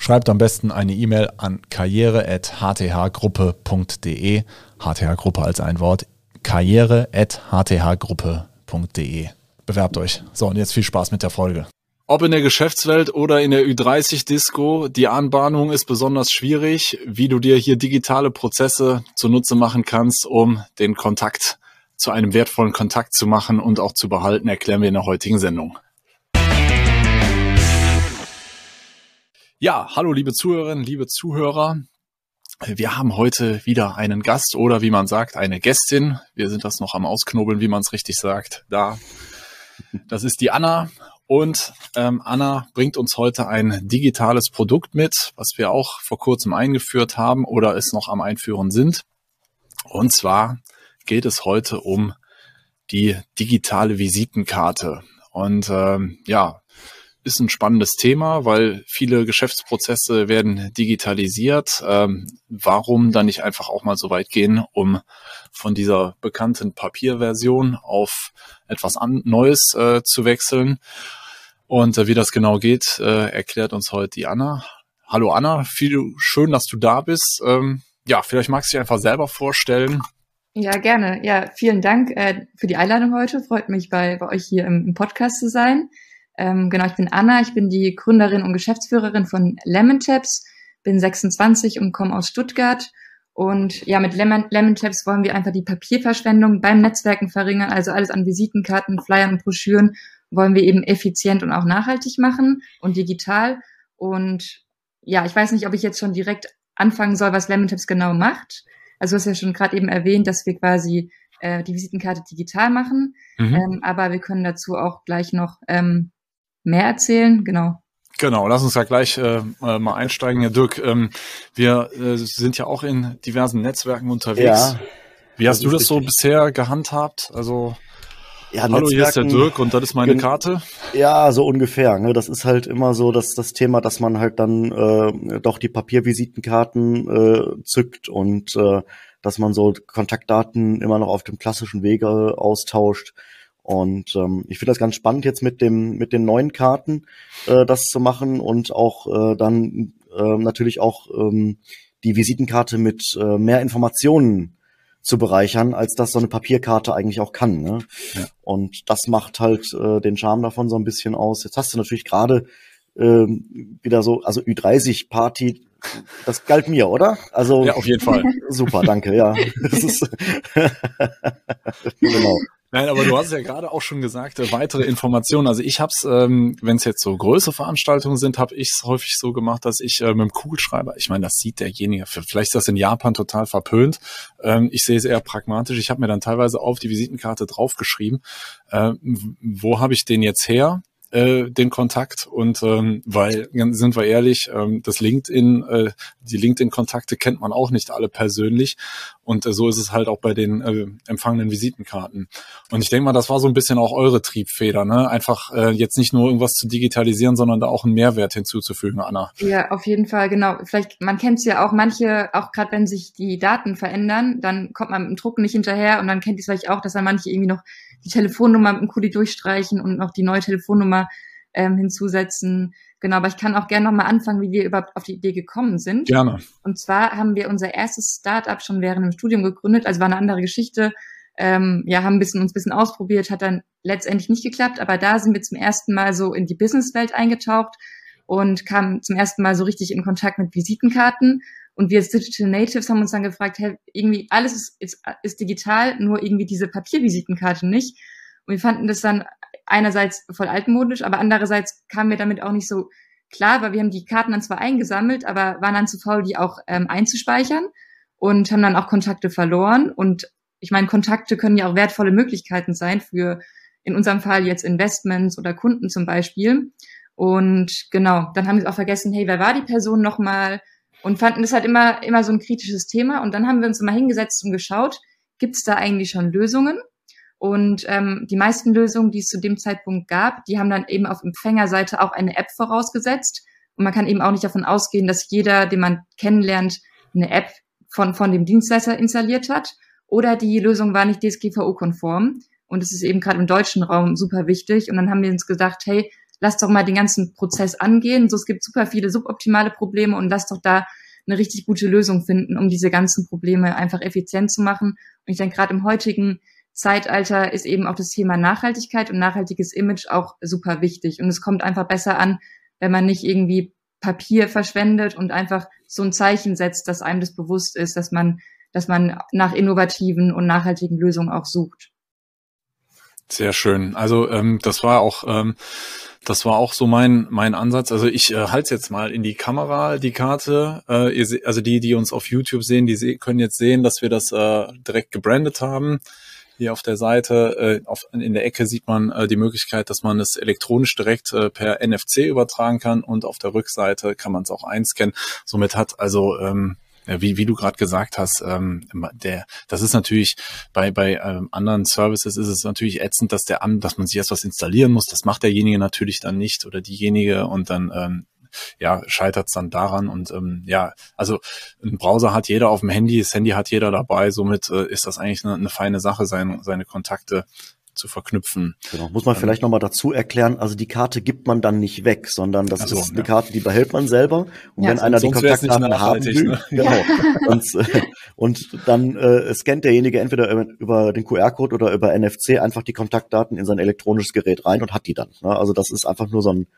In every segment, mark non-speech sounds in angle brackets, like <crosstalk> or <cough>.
Schreibt am besten eine E-Mail an karriere.hthgruppe.de. HTH-Gruppe als ein Wort. karriere.hthgruppe.de. Bewerbt euch. So, und jetzt viel Spaß mit der Folge. Ob in der Geschäftswelt oder in der Ü30-Disco, die Anbahnung ist besonders schwierig, wie du dir hier digitale Prozesse zunutze machen kannst, um den Kontakt zu einem wertvollen Kontakt zu machen und auch zu behalten, erklären wir in der heutigen Sendung. Ja, hallo liebe Zuhörerinnen, liebe Zuhörer. Wir haben heute wieder einen Gast oder wie man sagt, eine Gästin. Wir sind das noch am Ausknobeln, wie man es richtig sagt. Da, das ist die Anna. Und ähm, Anna bringt uns heute ein digitales Produkt mit, was wir auch vor kurzem eingeführt haben oder es noch am Einführen sind. Und zwar geht es heute um die digitale Visitenkarte. Und ähm, ja, ist ein spannendes Thema, weil viele Geschäftsprozesse werden digitalisiert. Ähm, warum dann nicht einfach auch mal so weit gehen, um von dieser bekannten Papierversion auf etwas an Neues äh, zu wechseln? Und äh, wie das genau geht, äh, erklärt uns heute die Anna. Hallo Anna, viel schön, dass du da bist. Ähm, ja, vielleicht magst du dich einfach selber vorstellen. Ja, gerne. Ja, vielen Dank äh, für die Einladung heute. Freut mich, bei, bei euch hier im, im Podcast zu sein. Ähm, genau, ich bin Anna, ich bin die Gründerin und Geschäftsführerin von Lemon Tabs, bin 26 und komme aus Stuttgart. Und ja, mit Lemon, Lemon Tabs wollen wir einfach die Papierverschwendung beim Netzwerken verringern, also alles an Visitenkarten, Flyern und Broschüren wollen wir eben effizient und auch nachhaltig machen und digital. Und ja, ich weiß nicht, ob ich jetzt schon direkt anfangen soll, was Lemon Tabs genau macht. Also du hast ja schon gerade eben erwähnt, dass wir quasi äh, die Visitenkarte digital machen. Mhm. Ähm, aber wir können dazu auch gleich noch ähm, mehr erzählen. Genau. Genau, lass uns ja gleich äh, äh, mal einsteigen. Ja, Dirk, ähm, wir äh, sind ja auch in diversen Netzwerken unterwegs. Ja, Wie hast du das so bisher gehandhabt? Also ja, Hallo, Netzwerken, hier ist der Dirk und das ist meine Karte. Ja, so ungefähr. Ne? Das ist halt immer so dass das Thema, dass man halt dann äh, doch die Papiervisitenkarten äh, zückt und äh, dass man so Kontaktdaten immer noch auf dem klassischen Wege austauscht. Und ähm, ich finde das ganz spannend jetzt mit dem mit den neuen Karten äh, das zu machen und auch äh, dann äh, natürlich auch ähm, die Visitenkarte mit äh, mehr Informationen zu bereichern, als das so eine Papierkarte eigentlich auch kann. Ne? Ja. Und das macht halt äh, den Charme davon so ein bisschen aus. Jetzt hast du natürlich gerade äh, wieder so, also Ü30 Party, das galt mir, oder? Also ja, auf jeden Fall. <laughs> Super, danke. Ja, <laughs> das ist <laughs> genau. Nein, aber du hast ja gerade auch schon gesagt, äh, weitere Informationen. Also ich habe es, ähm, wenn es jetzt so größere Veranstaltungen sind, habe ich es häufig so gemacht, dass ich äh, mit dem Kugelschreiber, ich meine, das sieht derjenige, vielleicht ist das in Japan total verpönt. Ähm, ich sehe es eher pragmatisch. Ich habe mir dann teilweise auf die Visitenkarte draufgeschrieben, äh, wo habe ich den jetzt her? Äh, den Kontakt und ähm, weil sind wir ehrlich, ähm, das LinkedIn, äh, die LinkedIn-Kontakte kennt man auch nicht alle persönlich und äh, so ist es halt auch bei den äh, empfangenen Visitenkarten. Und ich denke mal, das war so ein bisschen auch eure Triebfeder, ne? Einfach äh, jetzt nicht nur irgendwas zu digitalisieren, sondern da auch einen Mehrwert hinzuzufügen, Anna. Ja, auf jeden Fall, genau. Vielleicht, man kennt es ja auch, manche, auch gerade wenn sich die Daten verändern, dann kommt man mit dem Drucken nicht hinterher und dann kennt ihr es vielleicht auch, dass dann manche irgendwie noch die Telefonnummer mit dem Kuli durchstreichen und noch die neue Telefonnummer ähm, hinzusetzen. Genau, aber ich kann auch gerne nochmal anfangen, wie wir überhaupt auf die Idee gekommen sind. Gerne. Und zwar haben wir unser erstes Startup schon während dem Studium gegründet, also war eine andere Geschichte. Ähm, ja, haben ein bisschen, uns ein bisschen ausprobiert, hat dann letztendlich nicht geklappt, aber da sind wir zum ersten Mal so in die Businesswelt eingetaucht und kamen zum ersten Mal so richtig in Kontakt mit Visitenkarten und wir als Digital Natives haben uns dann gefragt, hey, irgendwie alles ist, ist, ist digital, nur irgendwie diese Papiervisitenkarte nicht. Und wir fanden das dann einerseits voll altmodisch, aber andererseits kamen wir damit auch nicht so klar, weil wir haben die Karten dann zwar eingesammelt, aber waren dann zu faul, die auch ähm, einzuspeichern und haben dann auch Kontakte verloren. Und ich meine, Kontakte können ja auch wertvolle Möglichkeiten sein für in unserem Fall jetzt Investments oder Kunden zum Beispiel. Und genau, dann haben wir auch vergessen, hey, wer war die Person nochmal? Und fanden das halt immer, immer so ein kritisches Thema. Und dann haben wir uns immer hingesetzt und geschaut, gibt es da eigentlich schon Lösungen? Und ähm, die meisten Lösungen, die es zu dem Zeitpunkt gab, die haben dann eben auf Empfängerseite auch eine App vorausgesetzt. Und man kann eben auch nicht davon ausgehen, dass jeder, den man kennenlernt, eine App von, von dem Dienstleister installiert hat. Oder die Lösung war nicht DSGVO-konform. Und es ist eben gerade im deutschen Raum super wichtig. Und dann haben wir uns gedacht, hey, lass doch mal den ganzen Prozess angehen. So, es gibt super viele suboptimale Probleme und lass doch da eine richtig gute Lösung finden, um diese ganzen Probleme einfach effizient zu machen. Und ich denke, gerade im heutigen Zeitalter ist eben auch das Thema Nachhaltigkeit und nachhaltiges Image auch super wichtig. Und es kommt einfach besser an, wenn man nicht irgendwie Papier verschwendet und einfach so ein Zeichen setzt, dass einem das bewusst ist, dass man, dass man nach innovativen und nachhaltigen Lösungen auch sucht. Sehr schön. Also ähm, das war auch ähm, das war auch so mein mein Ansatz. Also ich äh, halte jetzt mal in die Kamera die Karte. Äh, ihr se also die, die uns auf YouTube sehen, die se können jetzt sehen, dass wir das äh, direkt gebrandet haben. Hier auf der Seite, äh, auf, in der Ecke sieht man äh, die Möglichkeit, dass man es elektronisch direkt äh, per NFC übertragen kann und auf der Rückseite kann man es auch einscannen. Somit hat also ähm, wie, wie du gerade gesagt hast, ähm, der, das ist natürlich bei, bei ähm, anderen Services ist es natürlich ätzend, dass der an, dass man sich erst was installieren muss. Das macht derjenige natürlich dann nicht oder diejenige und dann ähm, ja, scheitert es dann daran. Und ähm, ja, also ein Browser hat jeder auf dem Handy, das Handy hat jeder dabei, somit äh, ist das eigentlich eine, eine feine Sache, seine, seine Kontakte zu verknüpfen. Genau, muss man ähm, vielleicht nochmal dazu erklären, also die Karte gibt man dann nicht weg, sondern das so, ist eine ja. Karte, die behält man selber. Und ja, wenn einer die Kontaktdaten haben will, ne? genau, <laughs> und, äh, und dann äh, scannt derjenige entweder über den QR-Code oder über NFC einfach die Kontaktdaten in sein elektronisches Gerät rein und hat die dann. Ne? Also das ist einfach nur so ein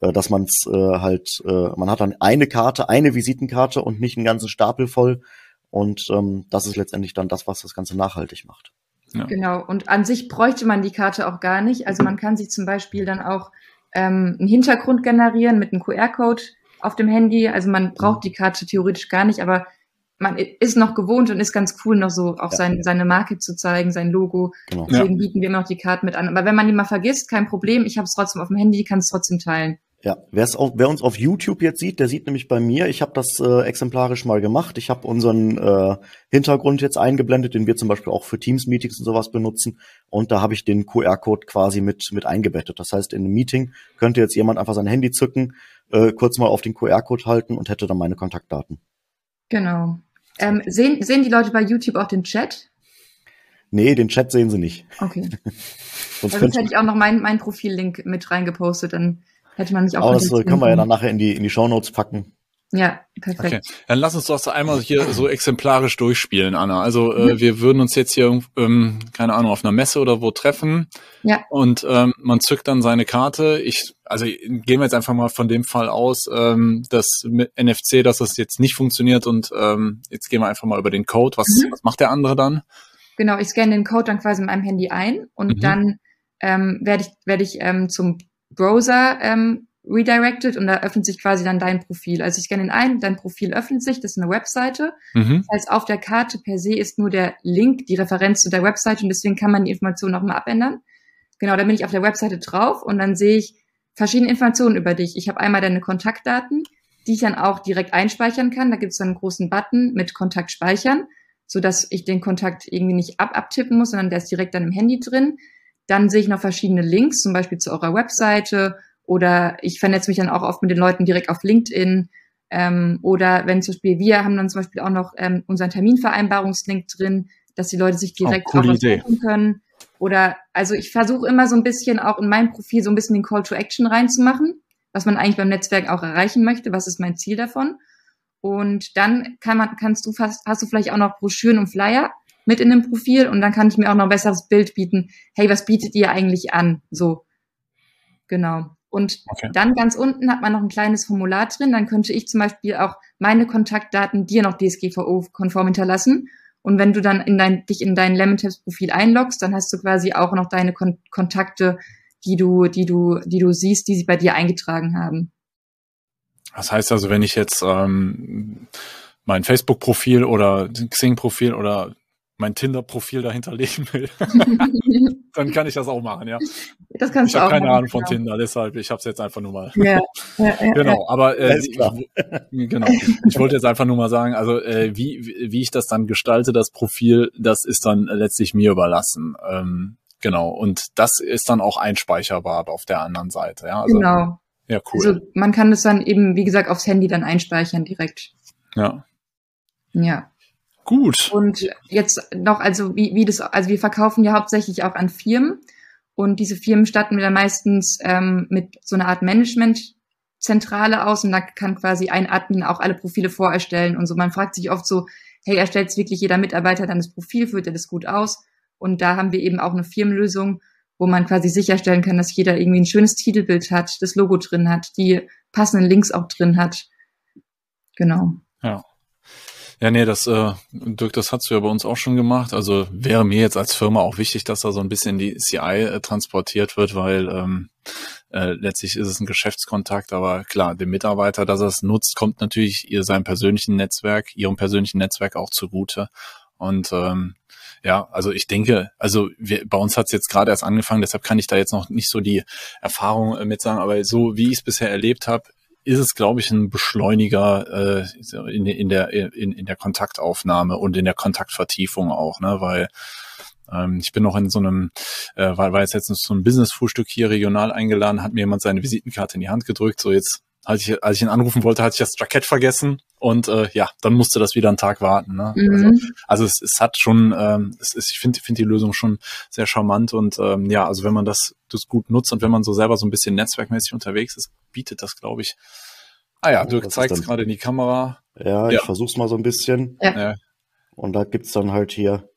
äh, dass man es äh, halt, äh, man hat dann eine Karte, eine Visitenkarte und nicht einen ganzen Stapel voll. Und ähm, das ist letztendlich dann das, was das Ganze nachhaltig macht. Ja. Genau. Und an sich bräuchte man die Karte auch gar nicht. Also man kann sich zum Beispiel dann auch ähm, einen Hintergrund generieren mit einem QR-Code auf dem Handy. Also man braucht mhm. die Karte theoretisch gar nicht, aber man ist noch gewohnt und ist ganz cool, noch so auch ja. sein, seine Marke zu zeigen, sein Logo. Genau. Deswegen ja. bieten wir immer noch die Karten mit an. Aber wenn man die mal vergisst, kein Problem. Ich habe es trotzdem auf dem Handy, kann es trotzdem teilen. Ja, wer's auf, wer uns auf YouTube jetzt sieht, der sieht nämlich bei mir, ich habe das äh, exemplarisch mal gemacht. Ich habe unseren äh, Hintergrund jetzt eingeblendet, den wir zum Beispiel auch für Teams-Meetings und sowas benutzen. Und da habe ich den QR-Code quasi mit, mit eingebettet. Das heißt, in einem Meeting könnte jetzt jemand einfach sein Handy zücken, äh, kurz mal auf den QR-Code halten und hätte dann meine Kontaktdaten. Genau. Ähm, sehen, sehen die Leute bei YouTube auch den Chat? Nee, den Chat sehen sie nicht. Okay. <laughs> sonst, also hätte ich auch noch meinen mein Profil-Link mit reingepostet, dann Hätte man nicht auch. Aber das können wir ja dann nachher in die, in die Shownotes packen. Ja, perfekt. Okay. Dann lass uns doch einmal hier so exemplarisch durchspielen, Anna. Also äh, wir würden uns jetzt hier, ähm, keine Ahnung, auf einer Messe oder wo treffen. Ja. Und ähm, man zückt dann seine Karte. Ich, also gehen wir jetzt einfach mal von dem Fall aus, ähm, dass mit NFC, dass das jetzt nicht funktioniert und ähm, jetzt gehen wir einfach mal über den Code. Was, mhm. was macht der andere dann? Genau, ich scanne den Code dann quasi in meinem Handy ein und mhm. dann ähm, werde ich, werde ich ähm, zum Browser ähm, redirected und da öffnet sich quasi dann dein Profil. Also ich scanne ihn ein, dein Profil öffnet sich, das ist eine Webseite. Mhm. Das heißt, auf der Karte per se ist nur der Link, die Referenz zu der Webseite und deswegen kann man die Informationen nochmal abändern. Genau, da bin ich auf der Webseite drauf und dann sehe ich verschiedene Informationen über dich. Ich habe einmal deine Kontaktdaten, die ich dann auch direkt einspeichern kann. Da gibt es dann einen großen Button mit Kontakt speichern, so dass ich den Kontakt irgendwie nicht ab abtippen muss, sondern der ist direkt dann im Handy drin. Dann sehe ich noch verschiedene Links, zum Beispiel zu eurer Webseite oder ich vernetze mich dann auch oft mit den Leuten direkt auf LinkedIn. Ähm, oder wenn zum Beispiel wir haben dann zum Beispiel auch noch ähm, unseren Terminvereinbarungslink drin, dass die Leute sich direkt oh, auch buchen können. Oder also ich versuche immer so ein bisschen auch in meinem Profil so ein bisschen den Call to Action reinzumachen, was man eigentlich beim Netzwerk auch erreichen möchte, was ist mein Ziel davon. Und dann kann man, kannst du fast, hast du vielleicht auch noch Broschüren und Flyer, mit in dem Profil und dann kann ich mir auch noch ein besseres Bild bieten. Hey, was bietet ihr eigentlich an? So. Genau. Und okay. dann ganz unten hat man noch ein kleines Formular drin. Dann könnte ich zum Beispiel auch meine Kontaktdaten dir noch DSGVO-konform hinterlassen. Und wenn du dann in dein, dich in dein Lemon-Tabs-Profil einloggst, dann hast du quasi auch noch deine Kon Kontakte, die du, die du, die du siehst, die sie bei dir eingetragen haben. Das heißt also, wenn ich jetzt ähm, mein Facebook-Profil oder Xing-Profil oder mein Tinder-Profil dahinterlegen will, <laughs> dann kann ich das auch machen, ja. Das kannst ich du auch. habe keine machen, Ahnung von genau. Tinder, deshalb ich habe es jetzt einfach nur mal. Ja, ja, ja, <laughs> Genau, aber äh, ich, genau. Ich wollte jetzt einfach nur mal sagen, also äh, wie wie wie ich das dann gestalte, das Profil, das ist dann letztlich mir überlassen. Ähm, genau. Und das ist dann auch einspeicherbar auf der anderen Seite. Ja, also, Genau. ja cool. Also man kann das dann eben, wie gesagt, aufs Handy dann einspeichern direkt. ja, Ja. Gut. Und jetzt noch, also wie, wie das, also wir verkaufen ja hauptsächlich auch an Firmen und diese Firmen statten wir dann meistens ähm, mit so einer Art Managementzentrale aus und da kann quasi ein Admin auch alle Profile vorerstellen und so. Man fragt sich oft so, hey, erstellt wirklich jeder Mitarbeiter dann das Profil, führt er das gut aus? Und da haben wir eben auch eine Firmenlösung, wo man quasi sicherstellen kann, dass jeder irgendwie ein schönes Titelbild hat, das Logo drin hat, die passenden Links auch drin hat. Genau. Ja. Ja, nee, das, äh, Dirk, das hast du ja bei uns auch schon gemacht. Also wäre mir jetzt als Firma auch wichtig, dass da so ein bisschen die CI äh, transportiert wird, weil ähm, äh, letztlich ist es ein Geschäftskontakt, aber klar, dem Mitarbeiter, dass er es nutzt, kommt natürlich ihr seinem persönlichen Netzwerk, ihrem persönlichen Netzwerk auch zugute. Und ähm, ja, also ich denke, also wir, bei uns hat es jetzt gerade erst angefangen, deshalb kann ich da jetzt noch nicht so die Erfahrung äh, mit sagen, aber so wie ich es bisher erlebt habe, ist es, glaube ich, ein Beschleuniger äh, in, in, der, in, in der Kontaktaufnahme und in der Kontaktvertiefung auch, ne? Weil ähm, ich bin noch in so einem, äh, war, war jetzt letztens so ein Business-Frühstück hier regional eingeladen, hat mir jemand seine Visitenkarte in die Hand gedrückt, so jetzt als ich, als ich ihn anrufen wollte, hatte ich das Jackett vergessen und äh, ja, dann musste das wieder einen Tag warten. Ne? Mhm. Also, also es, es hat schon, ähm, es ist, ich finde find die Lösung schon sehr charmant und ähm, ja, also wenn man das, das gut nutzt und wenn man so selber so ein bisschen netzwerkmäßig unterwegs ist, bietet das, glaube ich. Ah ja, Oh, Dirk zeigt es gerade in die Kamera, Ja, ich Ja. versuch's mal so ein bisschen. Ja. Und da gibt's dann halt hier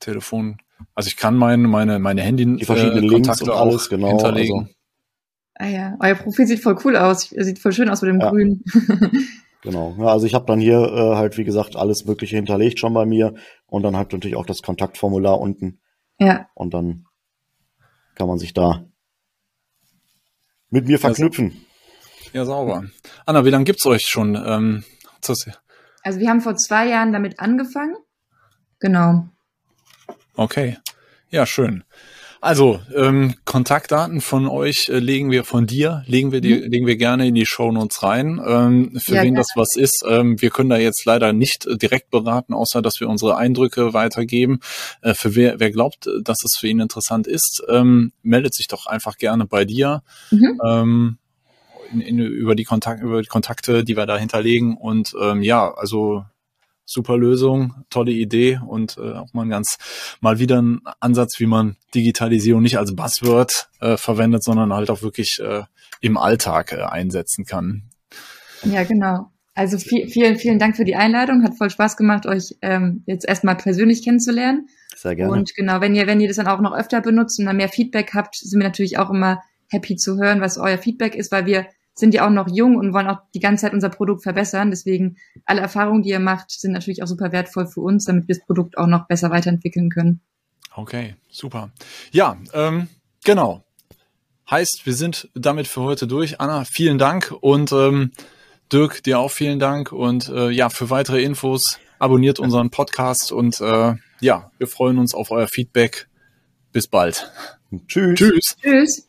Telefon. Also ich kann meine meine meine Handy die verschiedenen äh, Links Kontakte und alles, auch genau. hinterlegen. Also, Ah ja, euer Profil sieht voll cool aus. Sieht voll schön aus mit dem Ja. Grün. <laughs> genau. Ja, also ich habe dann hier äh, halt, wie gesagt, alles Mögliche hinterlegt schon bei mir. Und dann halt natürlich auch das Kontaktformular unten. ja, Und dann kann man sich da mit mir verknüpfen. Ja, sauber. Anna, wie lange gibt's euch schon? Ähm, also wir haben vor zwei Jahren damit angefangen. Genau. okay. Ja, schön. Also, ähm, Kontaktdaten von euch äh, legen wir von dir, legen wir die, legen wir gerne in die Shownotes rein. Ähm, für Ja, wen gerne. das was ist, ähm, wir können da jetzt leider nicht äh, direkt beraten, außer dass wir unsere Eindrücke weitergeben. Äh, für wer, wer glaubt, äh, dass es für ihn interessant ist, ähm, meldet sich doch einfach gerne bei dir. Mhm. ähm, in, in, über die Kontakt, über die Kontakte, die wir da hinterlegen. Und ähm, ja, also super Lösung, tolle Idee und äh, auch mal ein ganz mal wieder ein Ansatz, wie man Digitalisierung nicht als Buzzword äh, verwendet, sondern halt auch wirklich äh, im Alltag äh, einsetzen kann. Ja, genau. Also viel, vielen, vielen Dank für die Einladung. Hat voll Spaß gemacht, euch ähm, jetzt erstmal persönlich kennenzulernen. Sehr gerne. Und genau, wenn ihr, wenn ihr das dann auch noch öfter benutzt und dann mehr Feedback habt, sind wir natürlich auch immer happy zu hören, was euer Feedback ist, weil wir sind ja auch noch jung und wollen auch die ganze Zeit unser Produkt verbessern. Deswegen alle Erfahrungen, die ihr macht, sind natürlich auch super wertvoll für uns, damit wir das Produkt auch noch besser weiterentwickeln können. Okay, super. Ja, ähm, genau. Heißt, wir sind damit für heute durch. Anna, vielen Dank und ähm, Dirk, dir auch vielen Dank und äh, ja, für weitere Infos abonniert unseren Podcast und äh, ja, wir freuen uns auf euer Feedback. Bis bald. Tschüss. Tschüss. Tschüss.